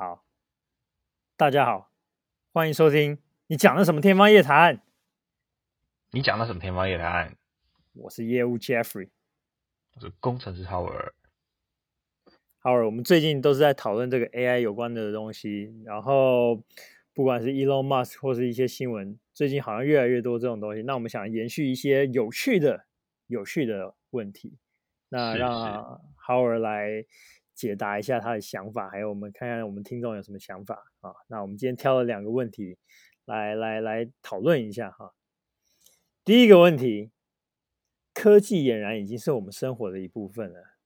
好，大家好，欢迎收听。你讲的什么天方夜谭？你讲的什么天方夜谭？我是业务 Jeffrey，我是工程师 Howard。Howard，我们最近都是在讨论这个 AI 有关的东西，然后不管是 Elon Musk 或是一些新闻，最近好像越来越多这种东西。那我们想延续一些有趣的、有趣的问题，那让 Howard 来解答一下他的想法，还有我们看看我们听众有什么想法啊。那我们今天挑了两个问题来来来讨论一下哈。第一个问题，科技俨然已经是我们生活的一部分了。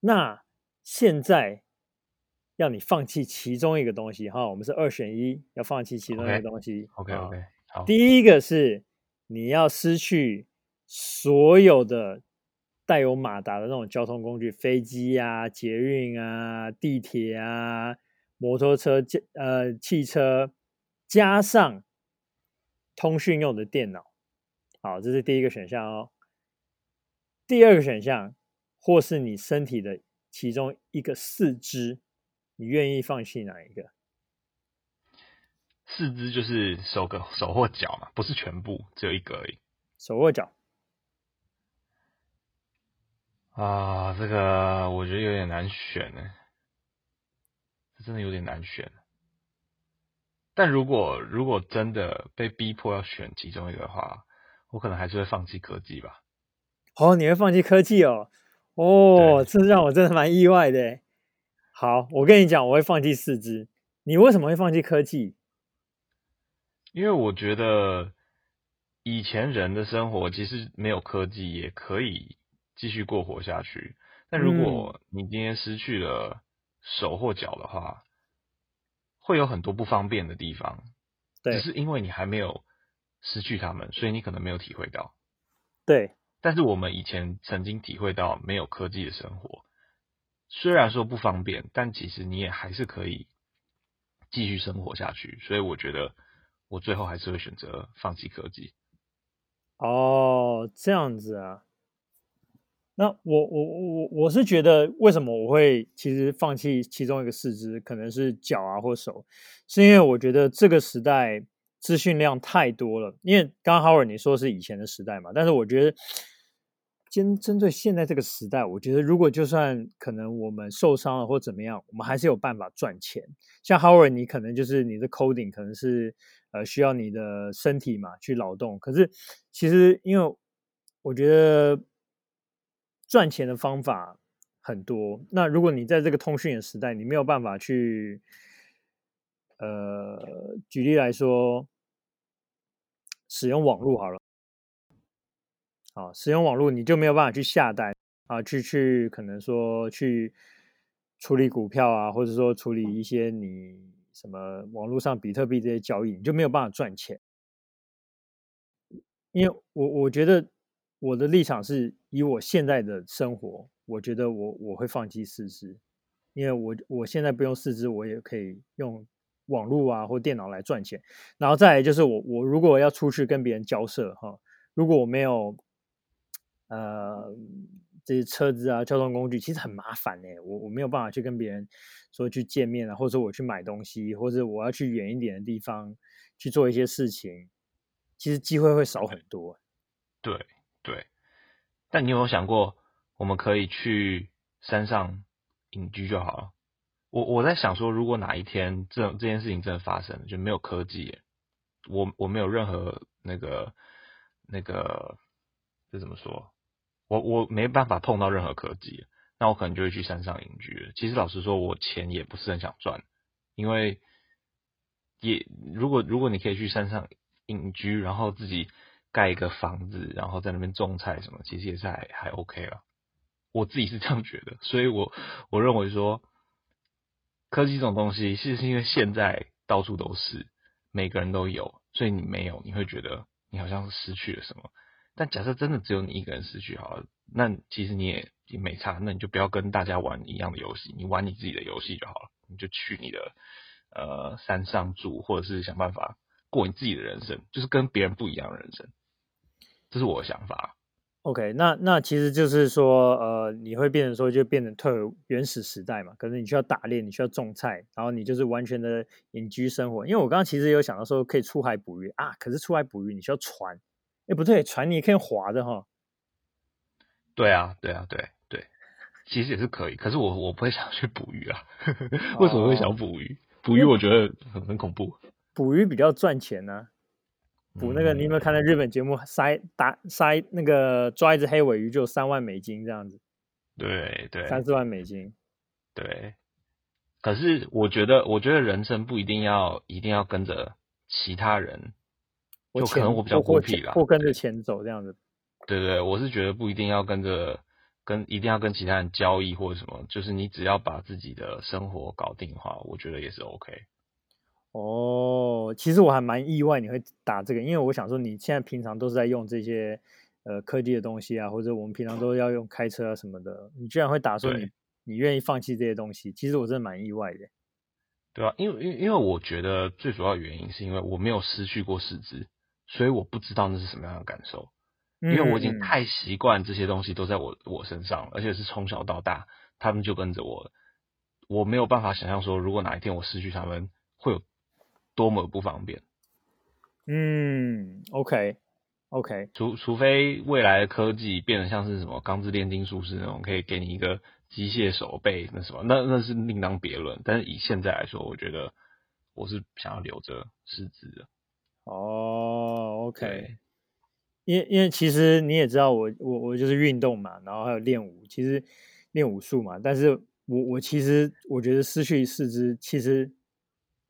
那现在要你放弃其中一个东西哈，我们是二选一，要放弃其中一个东西。OK OK，好。第一个是你要失去所有的。带有马达的那种交通工具，飞机啊、捷运啊、地铁啊、摩托车、呃汽车，加上通讯用的电脑，好，这是第一个选项哦。第二个选项，或是你身体的其中一个四肢，你愿意放弃哪一个？四肢就是手个手或脚嘛，不是全部，只有一个而已。手或脚。啊，这个我觉得有点难选呢，这真的有点难选。但如果如果真的被逼迫要选其中一个的话，我可能还是会放弃科技吧。哦，你会放弃科技哦？哦，这让我真的蛮意外的。好，我跟你讲，我会放弃四肢。你为什么会放弃科技？因为我觉得以前人的生活其实没有科技也可以。继续过活下去，但如果你今天失去了手或脚的话，嗯，会有很多不方便的地方。对，只是因为你还没有失去他们，所以你可能没有体会到。对，但是我们以前曾经体会到没有科技的生活，虽然说不方便，但其实你也还是可以继续生活下去。所以我觉得，我最后还是会选择放弃科技。哦，这样子啊。那我我我我是觉得，为什么我会其实放弃其中一个四肢，可能是脚啊或手，是因为我觉得这个时代资讯量太多了。因为刚刚 Howard 你说是以前的时代嘛，但是我觉得针针对现在这个时代，我觉得如果就算可能我们受伤了或怎么样，我们还是有办法赚钱。像 Howard 你可能就是你的 coding 可能是呃需要你的身体嘛去劳动，可是其实因为我觉得。赚钱的方法很多。那如果你在这个通讯的时代，你没有办法去，呃，举例来说，使用网络好了，好，使用网络你就没有办法去下单啊，去去可能说去处理股票啊，或者说处理一些你什么网络上比特币这些交易，你就没有办法赚钱。因为我我觉得。我的立场是以我现在的生活，我觉得我我会放弃四肢，因为我我现在不用四肢，我也可以用网络啊或电脑来赚钱。然后再来就是我我如果要出去跟别人交涉哈，如果我没有呃这些车子啊交通工具，其实很麻烦哎，我我没有办法去跟别人说去见面啊，或者我去买东西，或者我要去远一点的地方去做一些事情，其实机会会少很多。对。对，但你有没有想过，我们可以去山上隐居就好了。我我在想说，如果哪一天这这件事情真的发生了，就没有科技，我我没有任何那个那个这怎么说？我我没办法碰到任何科技，那我可能就会去山上隐居。其实老实说，我钱也不是很想赚，因为也如果如果你可以去山上隐居，然后自己。盖一个房子，然后在那边种菜什么，其实也是还还 OK 了。我自己是这样觉得，所以我我认为说，科技这种东西，其实是因为现在到处都是，每个人都有，所以你没有，你会觉得你好像是失去了什么。但假设真的只有你一个人失去好了，那其实你也也没差，那你就不要跟大家玩一样的游戏，你玩你自己的游戏就好了。你就去你的呃山上住，或者是想办法过你自己的人生，就是跟别人不一样的人生。这是我的想法。OK，那那其实就是说，呃，你会变成说，就变成退回原始时代嘛。可能你需要打猎，你需要种菜，然后你就是完全的隐居生活。因为我刚刚其实有想到说，可以出海捕鱼啊，可是出海捕鱼你需要船，哎，不对，船你也可以划的哈。对啊，对啊，对对，其实也是可以。可是我我不会想去捕鱼啊，为什么会想捕鱼？捕鱼我觉得很很恐怖。捕鱼比较赚钱呢、啊。捕那个，你有没有看到日本节目？塞打塞那个抓一只黑尾鱼就有三万美金这样子，对对，三四万美金，对。可是我觉得，我觉得人生不一定要一定要跟着其他人，就可能我比较孤僻啦，或跟着钱走这样子。对对，我是觉得不一定要跟着跟一定要跟其他人交易或者什么，就是你只要把自己的生活搞定的话，我觉得也是 OK。哦，其实我还蛮意外你会打这个，因为我想说你现在平常都是在用这些呃科技的东西啊，或者我们平常都要用开车啊什么的，你居然会打说你你愿意放弃这些东西，其实我真的蛮意外的。对啊，因为因为因为我觉得最主要原因是因为我没有失去过四肢，所以我不知道那是什么样的感受，因为我已经太习惯这些东西都在我我身上了，而且是从小到大他们就跟着我，我没有办法想象说如果哪一天我失去他们会有。多么不方便。嗯，OK，OK. 除除非未来的科技变得像是什么钢之炼金术师那种，可以给你一个机械手背，那什么，那那是另当别论。但是以现在来说，我觉得我是想要留着四肢的。哦，OK，因为因为其实你也知道我，我我我就是运动嘛，然后还有练武，其实练武术嘛。但是我我其实我觉得失去四肢，其实。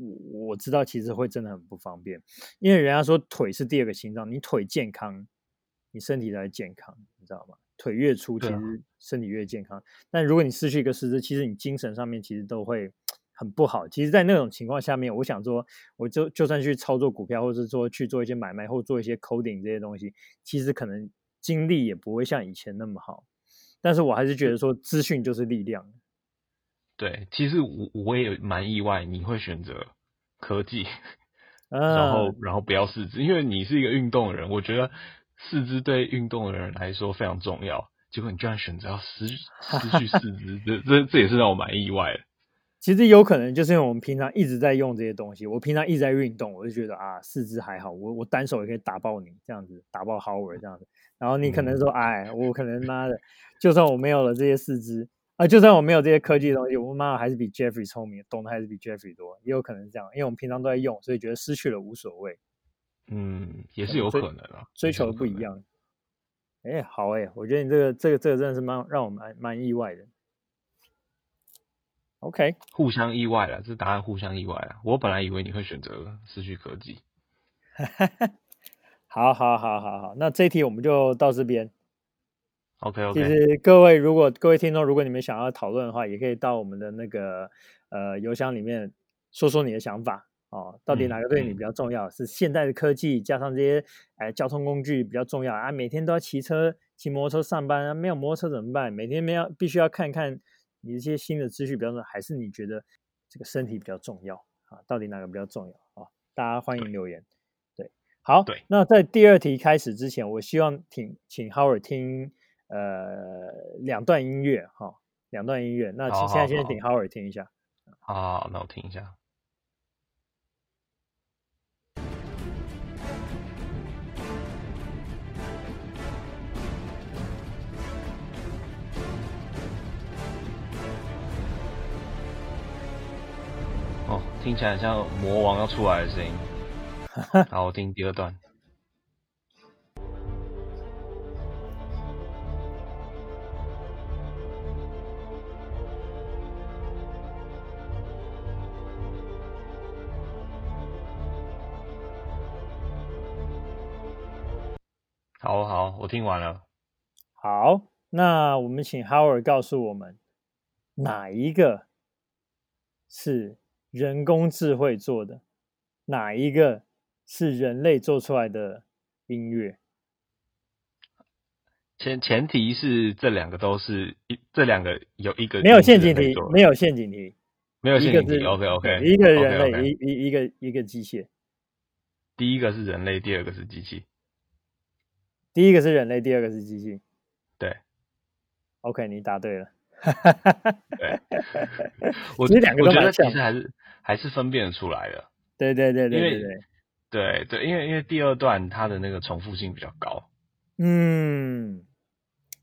我我知道，其实会真的很不方便，因为人家说腿是第二个心脏，你腿健康，你身体才健康，你知道吗？腿越粗，其实身体越健康。但如果你失去一个四肢，其实你精神上面其实都会很不好。其实，在那种情况下面，我想说，我就就算去操作股票，或者说去做一些买卖，或做一些 coding 这些东西，其实可能精力也不会像以前那么好。但是我还是觉得说，资讯就是力量。对，其实我我也蛮意外，你会选择科技，然后然后不要四肢，因为你是一个运动的人，我觉得四肢对运动的人来说非常重要。结果你居然选择要失 失去四肢，这这这也是让我蛮意外的。其实有可能就是因为我们平常一直在用这些东西，我平常一直在运动，我就觉得啊，四肢还好，我我单手也可以打爆你这样子，打爆 Howard 这样子。然后你可能说，嗯、哎，我可能妈的，就算我没有了这些四肢。啊，就算我没有这些科技的东西，我妈妈还是比 Jeffrey 聪明，懂得还是比 Jeffrey 多，也有可能是这样，因为我们平常都在用，所以觉得失去了无所谓。嗯，也是有可能啊，追求的不一样。哎，好哎，我觉得你这个这个这个真的是蛮让我蛮蛮意外的。OK，互相意外了，这答案互相意外了。我本来以为你会选择失去科技。好好好好好，那这一题我们就到这边。OK OK，其实各位如果各位听众，如果你们想要讨论的话，也可以到我们的那个呃邮箱里面说说你的想法哦。到底哪个对你比较重要？嗯、是现代的科技加上这些哎交通工具比较重要啊？每天都要骑车骑摩托车上班啊？没有摩托车怎么办？每天没有必须要看看你这些新的资讯比较重要，还是你觉得这个身体比较重要啊？到底哪个比较重要啊？大家欢迎留言。对，对好，对。那在第二题开始之前，我希望请请 Howard 听。呃，两段音乐哈，两段音乐。那请现在先请 Howard 听一下。好，好，好，那我听一下。哦，听起来像魔王要出来的声音。好，我听第二段。好好，我听完了。好，那我们请 Howard 告诉我们，哪一个是人工智慧做的，哪一个是人类做出来的音乐？前前提是这两个都是一，这两个有一个没有陷阱题，没有陷阱题，没有陷阱题。OK OK，一个人类，一一一个一个机械。第一个是人类，第二个是机器。第一个是人类，第二个是机器。对，OK，你答对了。对，我觉得两个我觉得其实还是还是分辨得出来的。对对对对对对对对，因为因为第二段它的那个重复性比较高。嗯，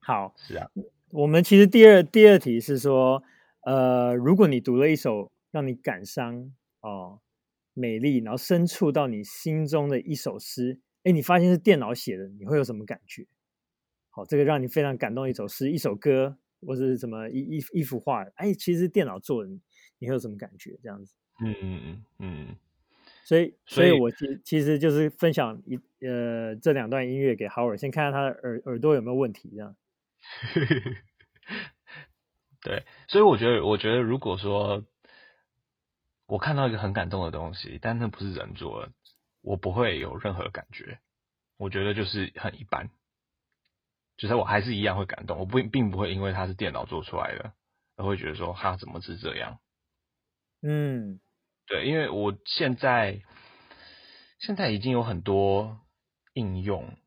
好，是啊。我们其实第二第二题是说，呃，如果你读了一首让你感伤哦、美丽，然后深处到你心中的一首诗，哎，你发现是电脑写的，你会有什么感觉？好，这个让你非常感动一首诗、一首歌，或者是什么一一一幅画，哎，其实是电脑做的，你会有什么感觉？这样子。嗯嗯嗯嗯。所以，所以我其其实就是分享一呃这两段音乐给 Howard，先看看他的耳耳朵有没有问题，这样。对，所以我觉得，我觉得如果说我看到一个很感动的东西，但那不是人做的，我不会有任何感觉。我觉得就是很一般，就是我还是一样会感动，我不并不会因为它是电脑做出来的，而会觉得说它怎么是这样。嗯。对，因为我现在现在已经有很多应用，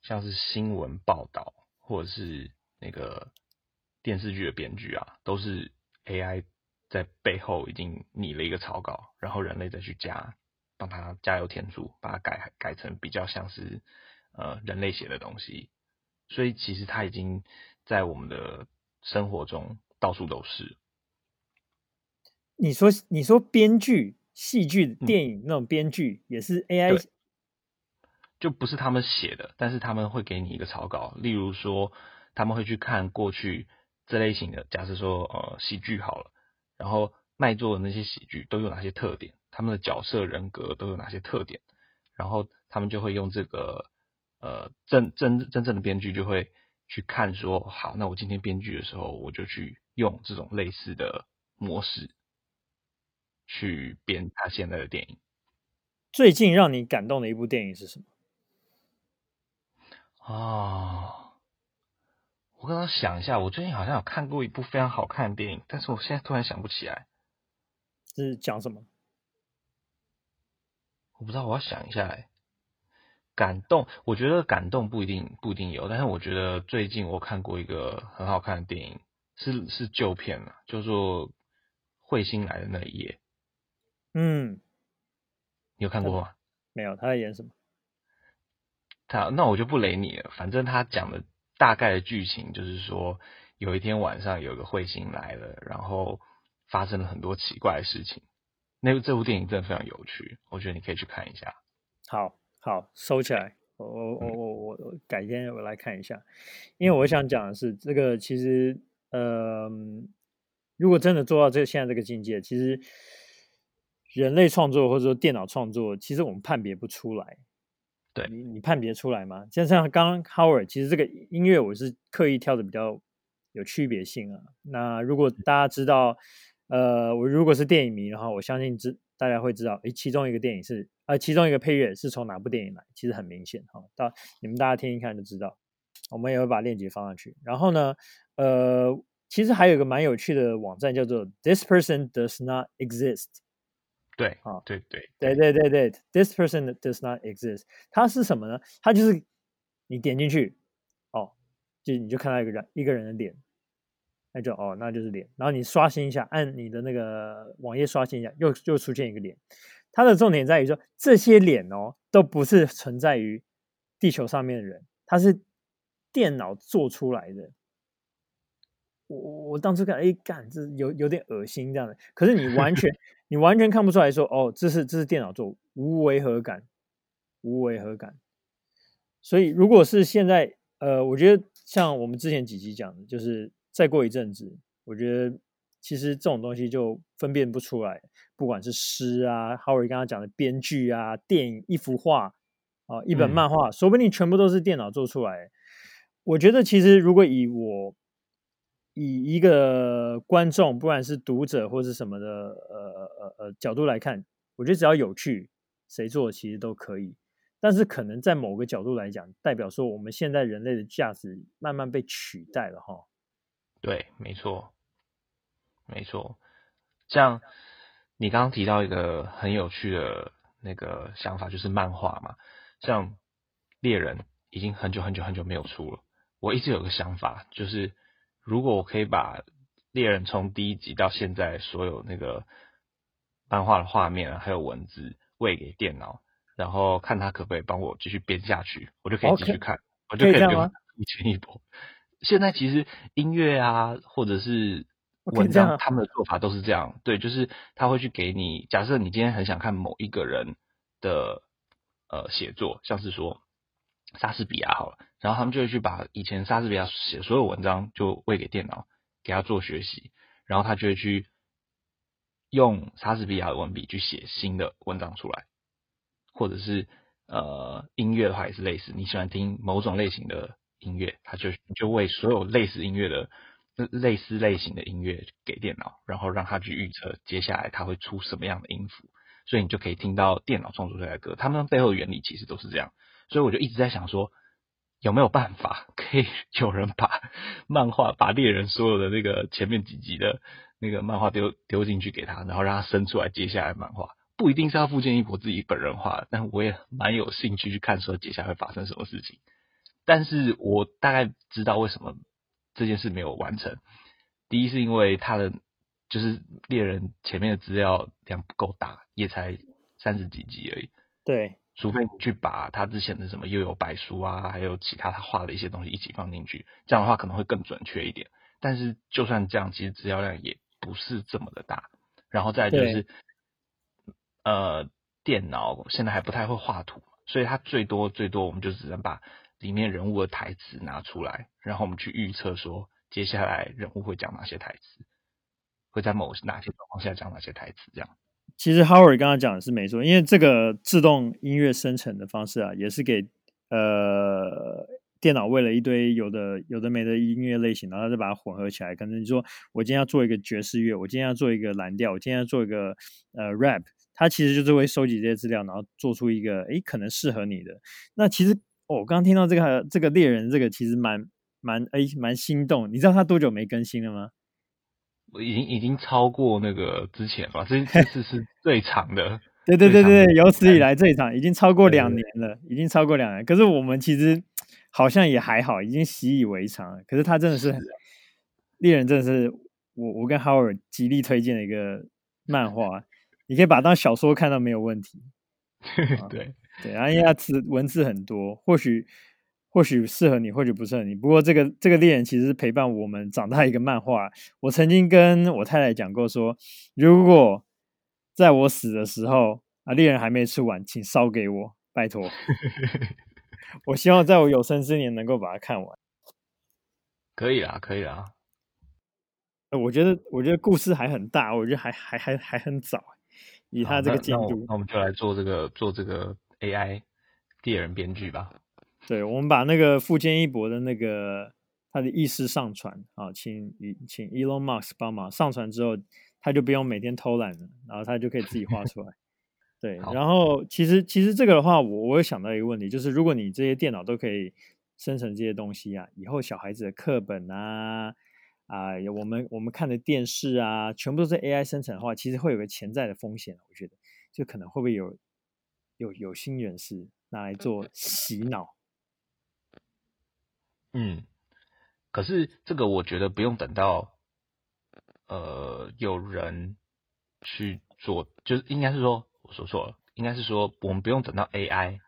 像是新闻报道或者是那个电视剧的编剧啊，都是 AI 在背后已经拟了一个草稿，然后人类再去加，帮他加油添醋，把它改改成比较像是呃人类写的东西，所以其实它已经在我们的生活中到处都是。你说，你说编剧、戏剧、电影那种编剧也是 AI，就不是他们写的，但是他们会给你一个草稿。例如说，他们会去看过去这类型的，假设说呃喜剧好了，然后卖座的那些喜剧都有哪些特点，他们的角色人格都有哪些特点，然后他们就会用这个呃真真真正的编剧就会去看说，好，那我今天编剧的时候，我就去用这种类似的模式。去编他现在的电影。最近让你感动的一部电影是什么？啊、哦，我刚刚想一下，我最近好像有看过一部非常好看的电影，但是我现在突然想不起来。是讲什么？我不知道，我要想一下。哎，感动，我觉得感动不一定不一定有，但是我觉得最近我看过一个很好看的电影，是是旧片了，叫做《彗星来的那一夜》。嗯，你有看过吗？没有，他在演什么？他那我就不雷你了。反正他讲的大概的剧情就是说，有一天晚上有个彗星来了，然后发生了很多奇怪的事情。那这部电影真的非常有趣，我觉得你可以去看一下。好，好，收起来。我我我我我改天我来看一下，因为我想讲的是，这个其实，呃，如果真的做到这个现在这个境界，其实。人类创作或者说电脑创作，其实我们判别不出来。对，你你判别出来吗？像像刚刚 Howard，其实这个音乐我是刻意挑的比较有区别性啊。那如果大家知道，呃，我如果是电影迷的话，我相信知大家会知道，诶，其中一个电影是呃，其中一个配乐是从哪部电影来？其实很明显哈，到你们大家听一看就知道。我们也会把链接放上去。然后呢，呃，其实还有一个蛮有趣的网站叫做 This Person Does Not Exist。对，啊，对对对对对对，This person does not exist。它是什么呢？它就是你点进去，哦，就你就看到一个人一个人的脸，那就哦，那就是脸。然后你刷新一下，按你的那个网页刷新一下，又又出现一个脸。它的重点在于说，这些脸哦，都不是存在于地球上面的人，它是电脑做出来的。我我我当初看，哎，干，这有有点恶心这样的。可是你完全。你完全看不出来说，哦，这是这是电脑做，无违和感，无违和感。所以，如果是现在，呃，我觉得像我们之前几集讲的，就是再过一阵子，我觉得其实这种东西就分辨不出来，不管是诗啊，Howard 刚刚讲的编剧啊，电影一幅画啊，一本漫画，嗯，说不定全部都是电脑做出来。我觉得其实如果以我。以一个观众，不管是读者或是什么的，呃呃呃角度来看，我觉得只要有趣，谁做其实都可以。但是可能在某个角度来讲，代表说我们现在人类的价值慢慢被取代了哈。对，没错，没错。像你刚刚提到一个很有趣的那个想法，就是漫画嘛。像猎人已经很久很久很久没有出了，我一直有个想法，就是如果我可以把猎人从第一集到现在所有那个漫画的画面啊，还有文字喂给电脑，然后看他可不可以帮我继续编下去，我就可以继续看，Okay. 我就可以不用一前一波。现在其实音乐啊，或者是文章，他们的做法都是这样，对，就是他会去给你，假设你今天很想看某一个人的呃写作，像是说莎士比亚好了，然后他们就会去把以前莎士比亚写所有文章就喂给电脑，给他做学习，然后他就会去用莎士比亚的文笔去写新的文章出来，或者是呃音乐的话也是类似，你喜欢听某种类型的。音乐，他就就为所有类似音乐的类似类型的音乐给电脑，然后让他去预测接下来他会出什么样的音符，所以你就可以听到电脑创作出来的歌。他们背后的原理其实都是这样，所以我就一直在想说，有没有办法可以有人把 漫画把猎人所有的那个前面几集的那个漫画丢丢进去给他，然后让他生出来接下来漫画，不一定是要富坚义博自己本人画，但我也蛮有兴趣去看说接下来会发生什么事情。但是我大概知道为什么这件事没有完成。第一是因为他的就是猎人前面的资料量不够大，也才三十几集而已。对，除非你去把他之前的什么又有白书啊，还有其他他画的一些东西一起放进去，这样的话可能会更准确一点。但是就算这样，其实资料量也不是这么的大。然后再就是，呃，电脑现在还不太会画图，所以它最多最多我们就只能把。里面人物的台词拿出来，然后我们去预测说，接下来人物会讲哪些台词，会在某哪些状况下讲哪些台词，这样。其实 Howard 刚刚讲的是没错，因为这个自动音乐生成的方式啊，也是给呃电脑喂了一堆有的有的没的音乐类型，然后再把它混合起来。可能你说我今天要做一个爵士乐，我今天要做一个蓝调，我今天要做一个呃 rap，它其实就是会收集这些资料，然后做出一个诶可能适合你的。那其实。哦，我刚刚听到这个这个猎人，这个其实蛮蛮哎蛮心动。你知道他多久没更新了吗？我已经已经超过那个之前吧，这 这次是最长的。对对对对，有史以来最长，已经超过两年了，已经超过两年。可是我们其实好像也还好，已经习以为常了。可是他真的是，是猎人，真的是我我跟 Howard 极力推荐的一个漫画，你可以把它当小说看到没有问题。对。对，然后因为它词文字很多，或许或许适合你，或许不适合你。不过这个这个猎人其实是陪伴我们长大一个漫画。我曾经跟我太太讲过说，如果在我死的时候啊，猎人还没出完，请烧给我，拜托。我希望在我有生之年能够把它看完。可以啊，可以啊。我觉得我觉得故事还很大，我觉得还还还还很早，以他这个进度。那我们就来做这个做这个。AI 猎人编剧吧，对，我们把那个富坚义博的那个他的意识上传啊，请请 Elon Musk 帮忙上传之后，他就不用每天偷懒了，然后他就可以自己画出来。对，然后其实其实这个的话，我我有想到一个问题，就是如果你这些电脑都可以生成这些东西啊，以后小孩子的课本啊啊，我们我们看的电视啊，全部都是 AI 生成的话，其实会有个潜在的风险，我觉得就可能会不会有。有有心人士拿来做洗脑，嗯，可是这个我觉得不用等到，呃，有人去做，就是应该是说我说错了，应该是说我们不用等到 AI，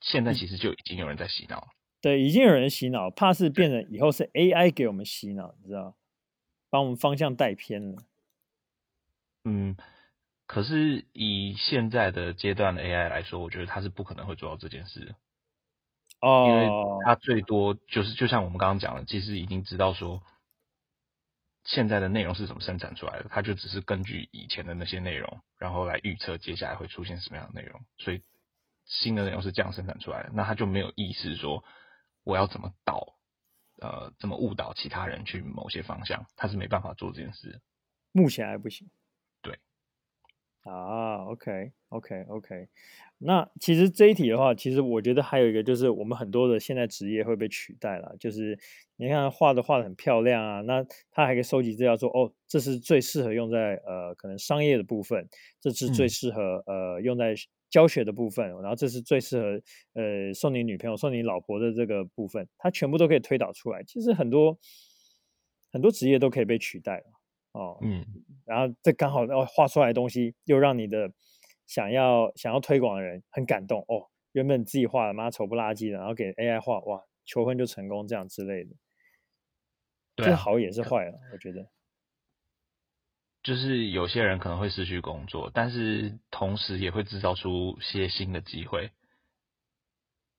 现在其实就已经有人在洗脑了。对，已经有人洗脑，怕是变成以后是 AI 给我们洗脑，你知道，把我们方向带偏了。嗯。可是以现在的阶段的 AI 来说，我觉得它是不可能会做到这件事的。哦，因为它最多就是就像我们刚刚讲的，其实已经知道说现在的内容是怎么生产出来的，它就只是根据以前的那些内容，然后来预测接下来会出现什么样的内容。所以新的内容是这样生产出来的，那它就没有意识说我要怎么导，呃，怎么误导其他人去某些方向，他是没办法做这件事。目前还不行。啊，OK，OK，OK。那其实这一题的话，其实我觉得还有一个就是，我们很多的现在职业会被取代了。就是你看画的画的很漂亮啊，那他还可以收集资料说，哦，这是最适合用在呃可能商业的部分，这是最适合、嗯、呃用在教学的部分，然后这是最适合呃送你女朋友、送你老婆的这个部分，它全部都可以推导出来。其实很多很多职业都可以被取代了哦。嗯，然后这刚好哦画出来的东西又让你的。想要想要推广的人很感动哦，原本自己画的妈丑不拉几的，然后给 AI 画哇，求婚就成功这样之类的，对啊，这好也是坏了，我觉得。就是有些人可能会失去工作，但是同时也会制造出些新的机会。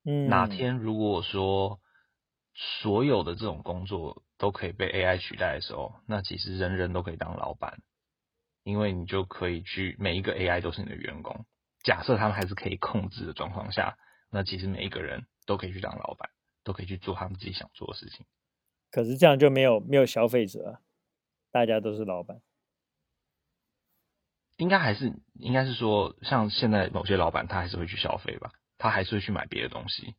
嗯，哪天如果说所有的这种工作都可以被 AI 取代的时候，那其实人人都可以当老板。因为你就可以去每一个 AI 都是你的员工，假设他们还是可以控制的状况下，那其实每一个人都可以去当老板，都可以去做他们自己想做的事情。可是这样就没有没有消费者，大家都是老板。应该还是应该是说，像现在某些老板他还是会去消费吧，他还是会去买别的东西。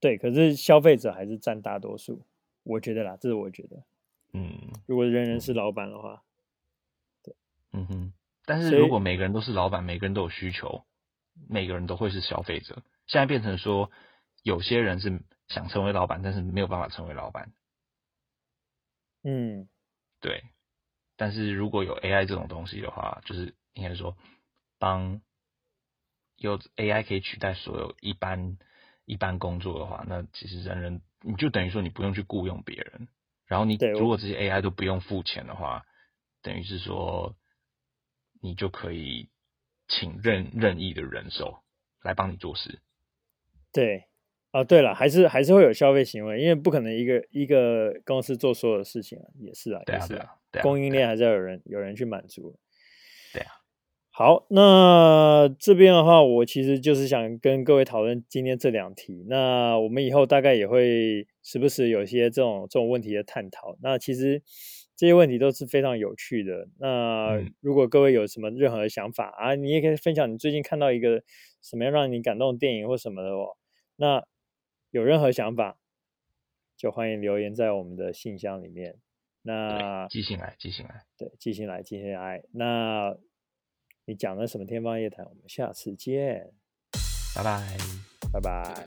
对，可是消费者还是占大多数，我觉得啦，这是我觉得。嗯，如果人人是老板的话。嗯哼，但是如果每个人都是老板，每个人都有需求，每个人都会是消费者。现在变成说，有些人是想成为老板，但是没有办法成为老板。嗯，对。但是如果有 AI 这种东西的话，就是应该说，帮有 AI 可以取代所有一般一般工作的话，那其实人人你就等于说你不用去雇佣别人，然后你如果这些 AI 都不用付钱的话，等于是说。你就可以请任任意的人手来帮你做事。对，啊，对了，还是还是会有消费行为，因为不可能一个一个公司做所有的事情啊，也是啊，对啊，也是啊，供应链还是要有人有人去满足。对啊。好，那这边的话，我其实就是想跟各位讨论今天这两题。那我们以后大概也会时不时有一些这种这种问题的探讨。那其实。这些问题都是非常有趣的。那如果各位有什么任何的想法啊，你也可以分享你最近看到一个什么样让你感动的电影或什么的哦。那有任何想法，就欢迎留言在我们的信箱里面。那寄信来，寄信来，对，寄信来，寄信来。那你讲了什么天方夜谭？我们下次见，拜拜，拜拜。